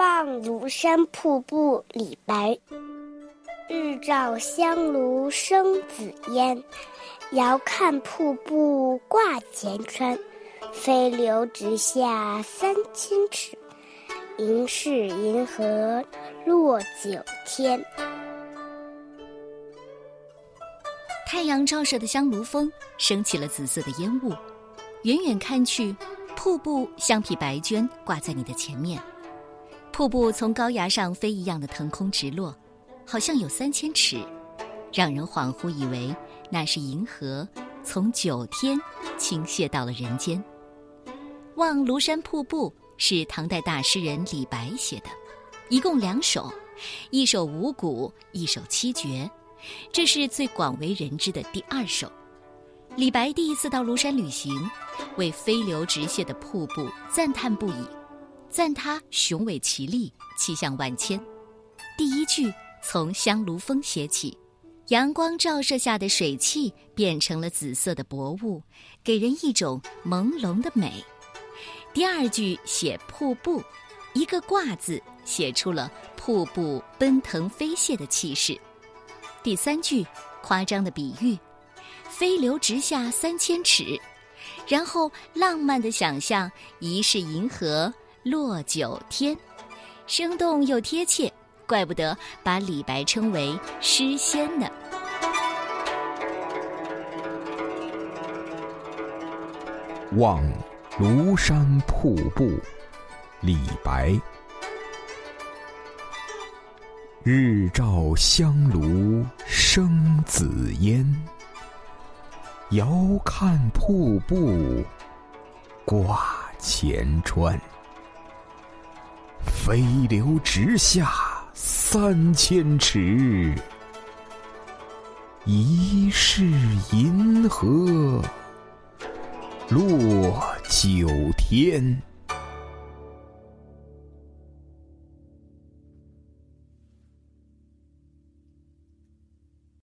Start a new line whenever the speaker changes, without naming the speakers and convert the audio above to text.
望庐山瀑布，李白。日照香炉生紫烟，遥看瀑布挂前川。飞流直下三千尺，疑是银河落九天。
太阳照射的香炉峰升起了紫色的烟雾，远远看去，瀑布像匹白绢挂在你的前面。瀑布从高崖上飞一样的腾空直落，好像有三千尺，让人恍惚以为那是银河从九天倾泻到了人间。《望庐山瀑布》是唐代大诗人李白写的，一共两首，一首五谷，一首七绝，这是最广为人知的第二首。李白第一次到庐山旅行，为飞流直泻的瀑布赞叹不已，赞它雄伟奇丽，气象万千。第一句从香炉峰写起，阳光照射下的水汽变成了紫色的薄雾，给人一种朦胧的美。第二句写瀑布，一个“挂”字写出了瀑布奔腾飞泻的气势。第三句夸张的比喻，飞流直下三千尺，然后浪漫的想象疑是银河落九天，生动又贴切，怪不得把李白称为诗仙呢。
望。庐山瀑布，李白。日照香炉生紫烟，遥看瀑布挂前川。飞流直下三千尺，疑是银河。落九天。